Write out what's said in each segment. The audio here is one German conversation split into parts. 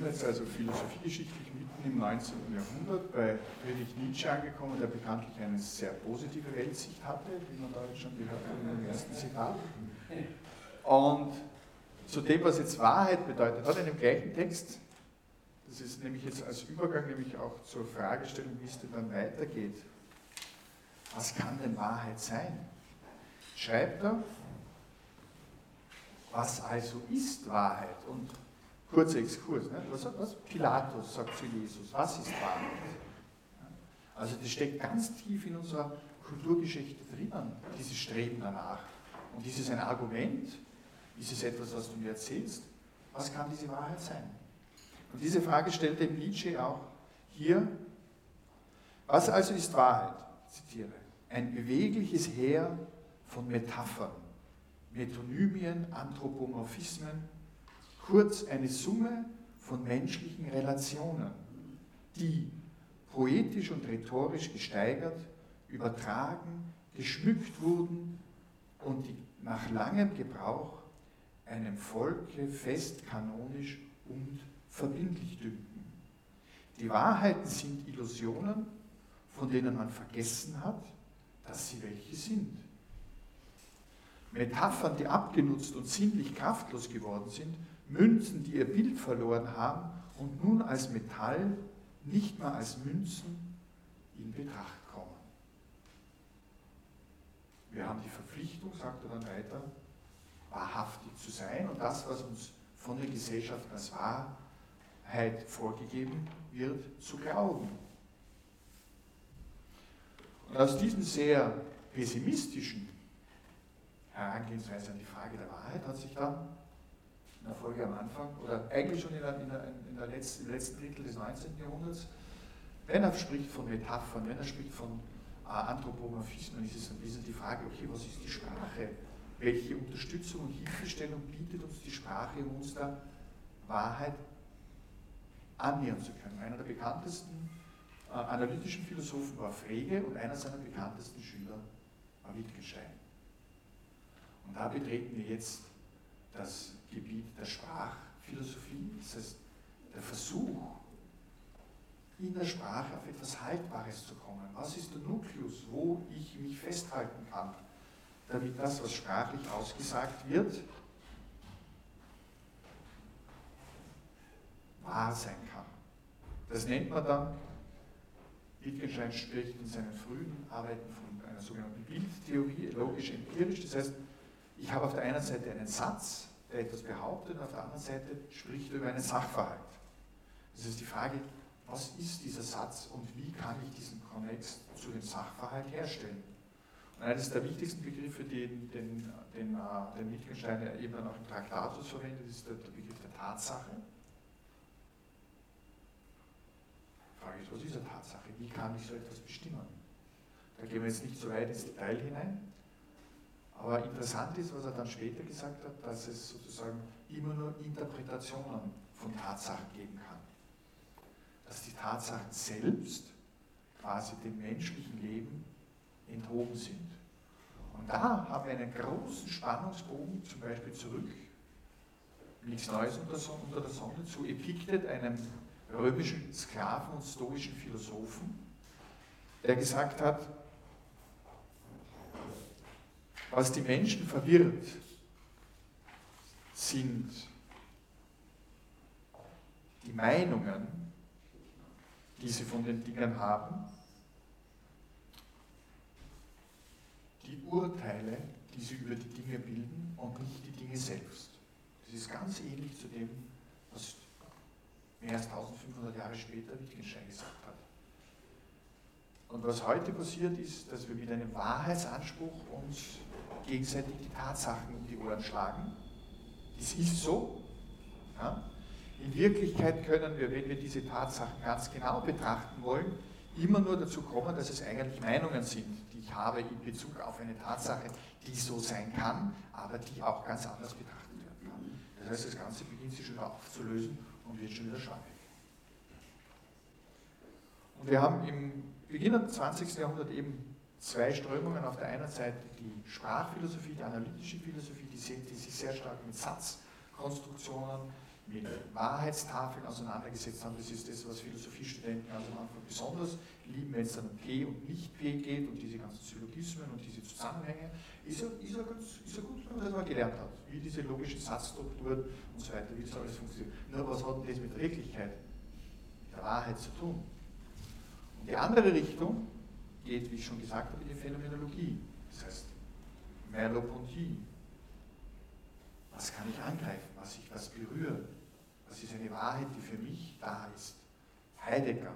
sind jetzt also philosophiegeschichtlich mitten im 19. Jahrhundert bei Friedrich Nietzsche angekommen, der bekanntlich eine sehr positive Weltsicht hatte, wie man da jetzt schon gehört hat dem ersten Zitat. Und zu dem, was jetzt Wahrheit bedeutet, hat er in dem gleichen Text, das ist nämlich jetzt als Übergang nämlich auch zur Fragestellung, wie es denn dann weitergeht. Was kann denn Wahrheit sein? Schreibt er, was also ist Wahrheit? Und kurzer Exkurs, ne? was, was Pilatus sagt zu Jesus, was ist Wahrheit? Also das steckt ganz tief in unserer Kulturgeschichte drinnen, dieses Streben danach. Und ist es ein Argument? Ist es etwas, was du mir erzählst? Was kann diese Wahrheit sein? Und diese Frage stellte Nietzsche auch hier. Was also ist Wahrheit? Zitiere. Ein bewegliches Heer von Metaphern, Metonymien, Anthropomorphismen, kurz eine Summe von menschlichen Relationen, die poetisch und rhetorisch gesteigert, übertragen, geschmückt wurden und die nach langem Gebrauch einem Volke fest kanonisch und verbindlich dünken. Die Wahrheiten sind Illusionen, von denen man vergessen hat, dass sie welche sind. Metaphern, die abgenutzt und sinnlich kraftlos geworden sind, Münzen, die ihr Bild verloren haben und nun als Metall, nicht mehr als Münzen in Betracht kommen. Wir haben die Verpflichtung, sagt er dann weiter, wahrhaftig zu sein und das, was uns von der Gesellschaft als Wahrheit vorgegeben wird, zu glauben. Und aus diesem sehr pessimistischen Herangehensweise an die Frage der Wahrheit hat sich dann in der Folge am Anfang oder eigentlich schon in der, in der, in der letzten, im letzten Drittel des 19. Jahrhunderts, wenn er spricht von Metaphern, wenn er spricht von äh, Anthropomorphismen, ist es ein bisschen die Frage, okay, was ist die Sprache? Welche Unterstützung und Hilfestellung bietet uns die Sprache, um uns der Wahrheit annähern zu können? Einer der bekanntesten äh, analytischen Philosophen war Frege und einer seiner bekanntesten Schüler war Wittgenstein. Und da betreten wir jetzt das Gebiet der Sprachphilosophie, das heißt der Versuch, in der Sprache auf etwas Haltbares zu kommen. Was ist der Nukleus, wo ich mich festhalten kann, damit das, was sprachlich ausgesagt wird, wahr sein kann. Das nennt man dann, Wittgenstein spricht in seinen frühen Arbeiten von einer sogenannten Bildtheorie, logisch-empirisch. Das heißt, ich habe auf der einen Seite einen Satz, der etwas behauptet, und auf der anderen Seite spricht er über einen Sachverhalt. Das ist die Frage, was ist dieser Satz und wie kann ich diesen Konnex zu dem Sachverhalt herstellen? Und eines der wichtigsten Begriffe, den, den, den, äh, den Wittgenstein eben dann auch im Traktatus verwendet, ist der, der Begriff der Tatsache. Die Frage ist, was ist eine Tatsache? Wie kann ich so etwas bestimmen? Da gehen wir jetzt nicht so weit ins Detail hinein. Aber interessant ist, was er dann später gesagt hat, dass es sozusagen immer nur Interpretationen von Tatsachen geben kann. Dass die Tatsachen selbst quasi dem menschlichen Leben enthoben sind. Und da haben wir einen großen Spannungsbogen, zum Beispiel zurück, nichts Neues unter, unter der Sonne, zu Epiktet, einem römischen Sklaven und stoischen Philosophen, der gesagt hat, was die Menschen verwirrt, sind die Meinungen, die sie von den Dingen haben, die Urteile, die sie über die Dinge bilden und nicht die Dinge selbst. Das ist ganz ähnlich zu dem, was mehr als 1500 Jahre später Wittgenstein gesagt hat. Und was heute passiert ist, dass wir mit einem Wahrheitsanspruch uns gegenseitig die Tatsachen um die Ohren schlagen. Das ist so. Ja. In Wirklichkeit können wir, wenn wir diese Tatsachen ganz genau betrachten wollen, immer nur dazu kommen, dass es eigentlich Meinungen sind, die ich habe in Bezug auf eine Tatsache, die so sein kann, aber die auch ganz anders betrachtet werden kann. Das heißt, das Ganze beginnt sich schon aufzulösen und wird schon wieder schwammig. Und wir haben im Beginn des 20. Jahrhunderts eben zwei Strömungen. Auf der einen Seite die Sprachphilosophie, die analytische Philosophie, die, sind, die sich sehr stark mit Satzkonstruktionen, mit Wahrheitstafeln auseinandergesetzt haben. Das ist das, was Philosophiestudenten ganz am Anfang besonders lieben, wenn es dann um P und Nicht-P geht und diese ganzen Syllogismen und diese Zusammenhänge. Ist ja, ist ja, ganz, ist ja gut, wenn man das mal gelernt hat, wie diese logischen Satzstrukturen und so weiter, wie das alles funktioniert. Nur was hat denn das mit der Wirklichkeit, mit der Wahrheit zu tun? Die andere Richtung geht, wie ich schon gesagt habe, in die Phänomenologie. Das heißt, Merleau-Ponty. Was kann ich angreifen? Was ich was berühren? Was ist eine Wahrheit, die für mich da ist? Heidegger,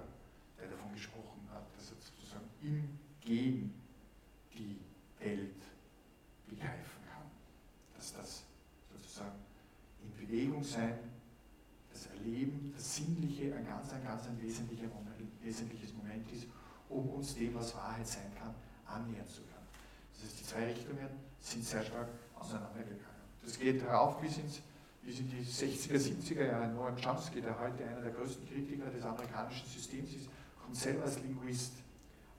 der davon gesprochen hat, dass er sozusagen im Gehen die Welt begreifen kann. Dass das sozusagen in Bewegung sein, das Erleben, Sinnliche ein ganz, ein ganz ein wesentlicher Moment, wesentliches Moment ist, um uns dem, was Wahrheit sein kann, annähern zu können. Das heißt, die zwei Richtungen sind sehr stark auseinandergegangen. Das geht darauf bis, ins, bis in die 60er, 70er Jahre. Noam Chomsky, der heute einer der größten Kritiker des amerikanischen Systems ist, kommt selber als Linguist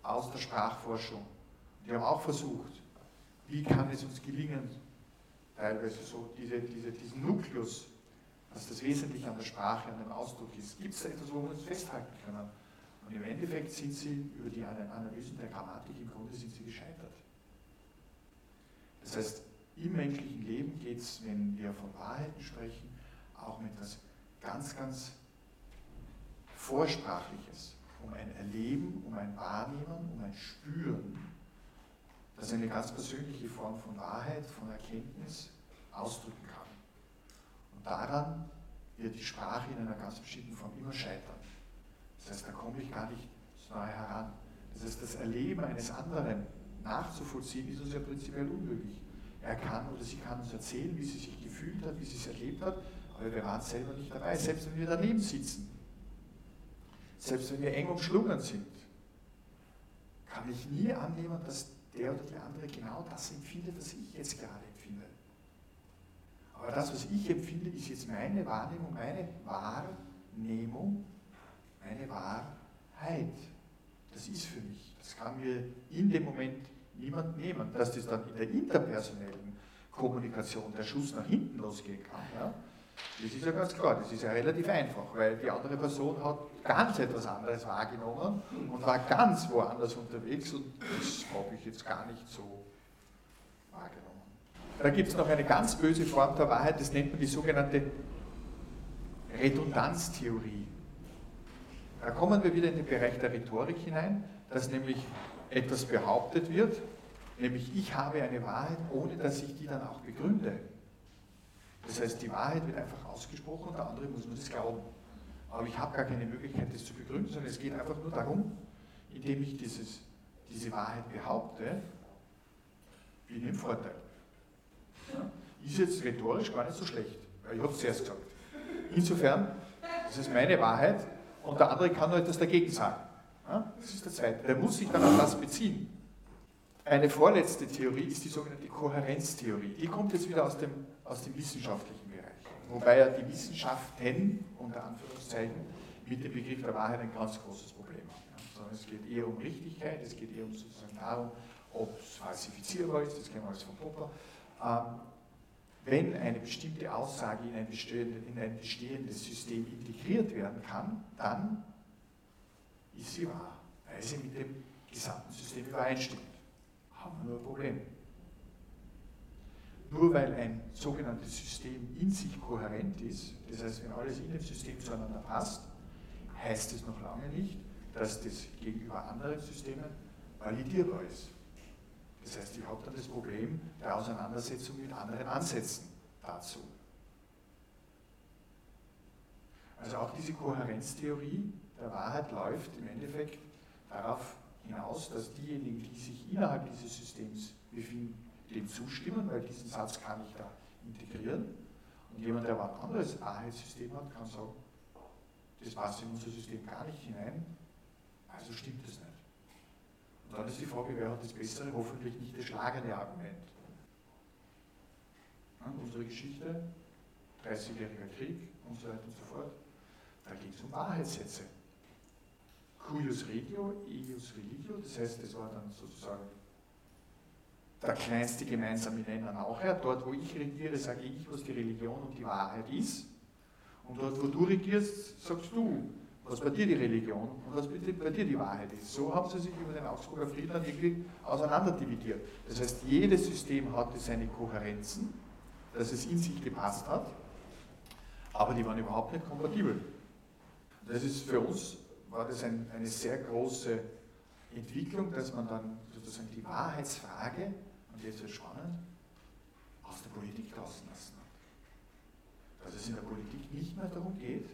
aus der Sprachforschung. Die haben auch versucht, wie kann es uns gelingen, teilweise so diese, diese, diesen Nukleus, was das Wesentliche an der Sprache, an dem Ausdruck ist. Gibt es da etwas, wo wir uns festhalten können? Und im Endeffekt sind sie über die Analysen der Grammatik im Grunde sind sie gescheitert. Das heißt, im menschlichen Leben geht es, wenn wir von Wahrheiten sprechen, auch mit etwas ganz, ganz Vorsprachliches, um ein Erleben, um ein Wahrnehmen, um ein Spüren, das eine ganz persönliche Form von Wahrheit, von Erkenntnis ausdrücken kann. Und daran wird die Sprache in einer ganz bestimmten Form immer scheitern. Das heißt, da komme ich gar nicht so nahe heran. Das heißt, das Erleben eines anderen nachzuvollziehen, ist uns ja prinzipiell unmöglich. Er kann oder sie kann uns erzählen, wie sie sich gefühlt hat, wie sie es erlebt hat, aber wir waren selber nicht dabei, selbst wenn wir daneben sitzen. Selbst wenn wir eng umschlungen sind, kann ich nie annehmen, dass der oder die andere genau das empfindet, was ich jetzt gerade empfinde. Aber das, was ich empfinde, ist jetzt meine Wahrnehmung, meine Wahrnehmung, meine Wahrheit. Das ist für mich. Das kann mir in dem Moment niemand nehmen. Dass das dann in der interpersonellen Kommunikation der Schuss nach hinten losgehen kann, ja, das ist ja ganz klar, das ist ja relativ einfach, weil die andere Person hat ganz etwas anderes wahrgenommen und war ganz woanders unterwegs und das habe ich jetzt gar nicht so wahrgenommen. Da gibt es noch eine ganz böse Form der Wahrheit, das nennt man die sogenannte Redundanztheorie. Da kommen wir wieder in den Bereich der Rhetorik hinein, dass nämlich etwas behauptet wird, nämlich ich habe eine Wahrheit, ohne dass ich die dann auch begründe. Das heißt, die Wahrheit wird einfach ausgesprochen und der andere muss nur das glauben. Aber ich habe gar keine Möglichkeit, das zu begründen, sondern es geht einfach nur darum, indem ich dieses, diese Wahrheit behaupte, bin ich im Vorteil. Ist jetzt rhetorisch gar nicht so schlecht, weil ich habe es zuerst gesagt. Insofern, das ist meine Wahrheit und der andere kann nur etwas dagegen sagen. Das ist der zweite. Der muss sich dann auf das beziehen. Eine vorletzte Theorie ist die sogenannte Kohärenztheorie. Die kommt jetzt wieder aus dem, aus dem wissenschaftlichen Bereich. Wobei ja die Wissenschaften, unter Anführungszeichen, mit dem Begriff der Wahrheit ein ganz großes Problem haben. Ja, es geht eher um Richtigkeit, es geht eher um sozusagen darum, ob es falsifizierbar ist, das kennen wir alles von Popper. Ähm, wenn eine bestimmte Aussage in ein, in ein bestehendes System integriert werden kann, dann ist sie wahr, weil sie mit dem gesamten System übereinstimmt. Haben wir nur ein Problem. Nur weil ein sogenanntes System in sich kohärent ist, das heißt, wenn alles in dem System zueinander passt, heißt es noch lange nicht, dass das gegenüber anderen Systemen validierbar ist. Das heißt, ich habe dann das Problem der Auseinandersetzung mit anderen Ansätzen dazu. Also auch diese Kohärenztheorie der Wahrheit läuft im Endeffekt darauf hinaus, dass diejenigen, die sich innerhalb dieses Systems befinden, dem zustimmen, weil diesen Satz kann ich da integrieren. Und jemand, der ein anderes Wahrheitssystem hat, kann sagen, das passt in unser System gar nicht hinein, also stimmt es nicht. Dann ist die Frage, wer hat das bessere, hoffentlich nicht das schlagende Argument. Ja, unsere Geschichte, 30-jähriger Krieg und so weiter und so fort, da ging es um Wahrheitssätze cuius regio, eius religio, das heißt, das war dann sozusagen der kleinste gemeinsame Nenner nachher. Dort, wo ich regiere, sage ich, was die Religion und die Wahrheit ist. Und dort, wo du regierst, sagst du, was bei dir die Religion und was bei dir die Wahrheit ist. So haben sie sich über den Augsburger Frieden wirklich auseinanderdividiert. Das heißt, jedes System hatte seine Kohärenzen, dass es in sich gepasst hat, aber die waren überhaupt nicht kompatibel. Das ist für uns, war das ein, eine sehr große Entwicklung, dass man dann sozusagen die Wahrheitsfrage, und jetzt wird spannend, aus der Politik draußen lassen hat. Dass es in der Politik nicht mehr darum geht,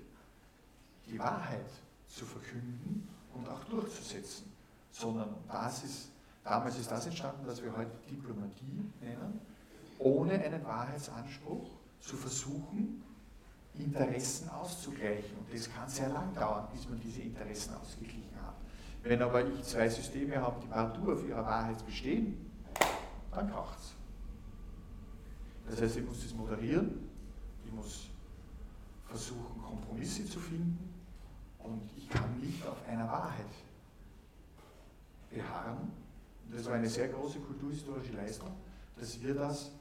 die Wahrheit zu verkünden und auch durchzusetzen, sondern das damals ist das entstanden, was wir heute Diplomatie nennen, ohne einen Wahrheitsanspruch zu versuchen, Interessen auszugleichen. Und das kann sehr lang dauern, bis man diese Interessen ausgeglichen hat. Wenn aber ich zwei Systeme habe, die partout auf ihrer Wahrheit bestehen, dann kracht es. Das heißt, ich muss das moderieren, ich muss versuchen, Kompromisse zu finden, und ich kann nicht auf einer Wahrheit beharren. Und das war eine sehr große kulturhistorische Leistung, dass wir das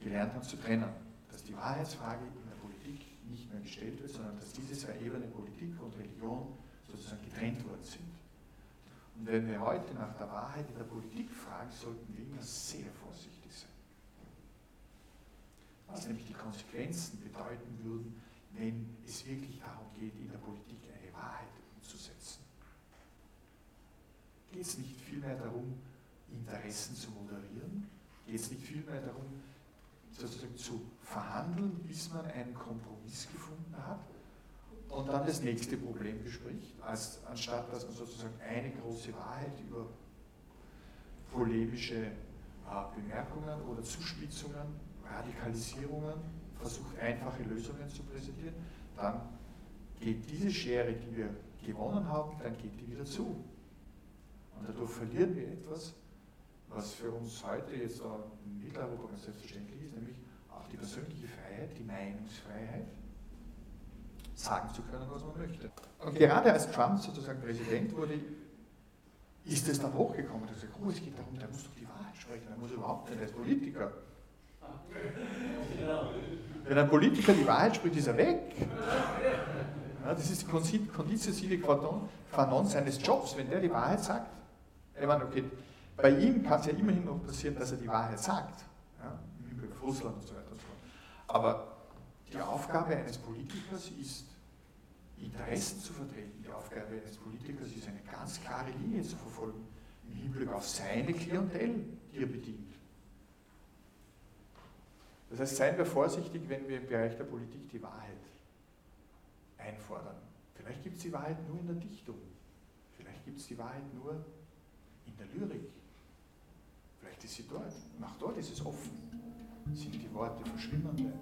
gelernt haben zu trennen. Dass die Wahrheitsfrage in der Politik nicht mehr gestellt wird, sondern dass diese zwei Ebenen, Politik und Religion, sozusagen getrennt worden sind. Und wenn wir heute nach der Wahrheit in der Politik fragen, sollten wir immer sehr vorsichtig sein. Was nämlich die Konsequenzen bedeuten würden, wenn es wirklich darum geht, in der Politik Wahrheit umzusetzen. Geht es nicht vielmehr darum, Interessen zu moderieren? Geht es nicht vielmehr darum, sozusagen zu verhandeln, bis man einen Kompromiss gefunden hat und dann das nächste Problem bespricht, als, anstatt dass man sozusagen eine große Wahrheit über polemische äh, Bemerkungen oder Zuspitzungen, Radikalisierungen versucht, einfache Lösungen zu präsentieren, dann geht diese Schere, die wir gewonnen haben, dann geht die wieder zu. Und dadurch verlieren wir etwas, was für uns heute jetzt in Mitteleuropa ganz selbstverständlich ist, nämlich auch die persönliche Freiheit, die Meinungsfreiheit, sagen zu können, was man möchte. Und gerade als Trump sozusagen Präsident wurde, ist es dann hochgekommen, dass er oh, es geht darum, der muss doch die Wahrheit sprechen, er muss überhaupt nicht als Politiker. Wenn ein Politiker die Wahrheit spricht, ist er weg. Das ist die Conditio sine qua non seines Jobs. Wenn der die Wahrheit sagt, ich meine, okay, bei ihm kann es ja immerhin noch passieren, dass er die Wahrheit sagt. Ja, Im Hinblick auf Russland und so weiter und so fort. Aber die Aufgabe eines Politikers ist, Interessen zu vertreten. Die Aufgabe eines Politikers ist, eine ganz klare Linie zu verfolgen im Hinblick auf seine Klientel, die er bedient. Das heißt, seien wir vorsichtig, wenn wir im Bereich der Politik die Wahrheit einfordern. Vielleicht gibt es die Wahrheit nur in der Dichtung. Vielleicht gibt es die Wahrheit nur in der Lyrik. Vielleicht ist sie dort. Und auch dort ist es offen. Sind die Worte verschwimmende.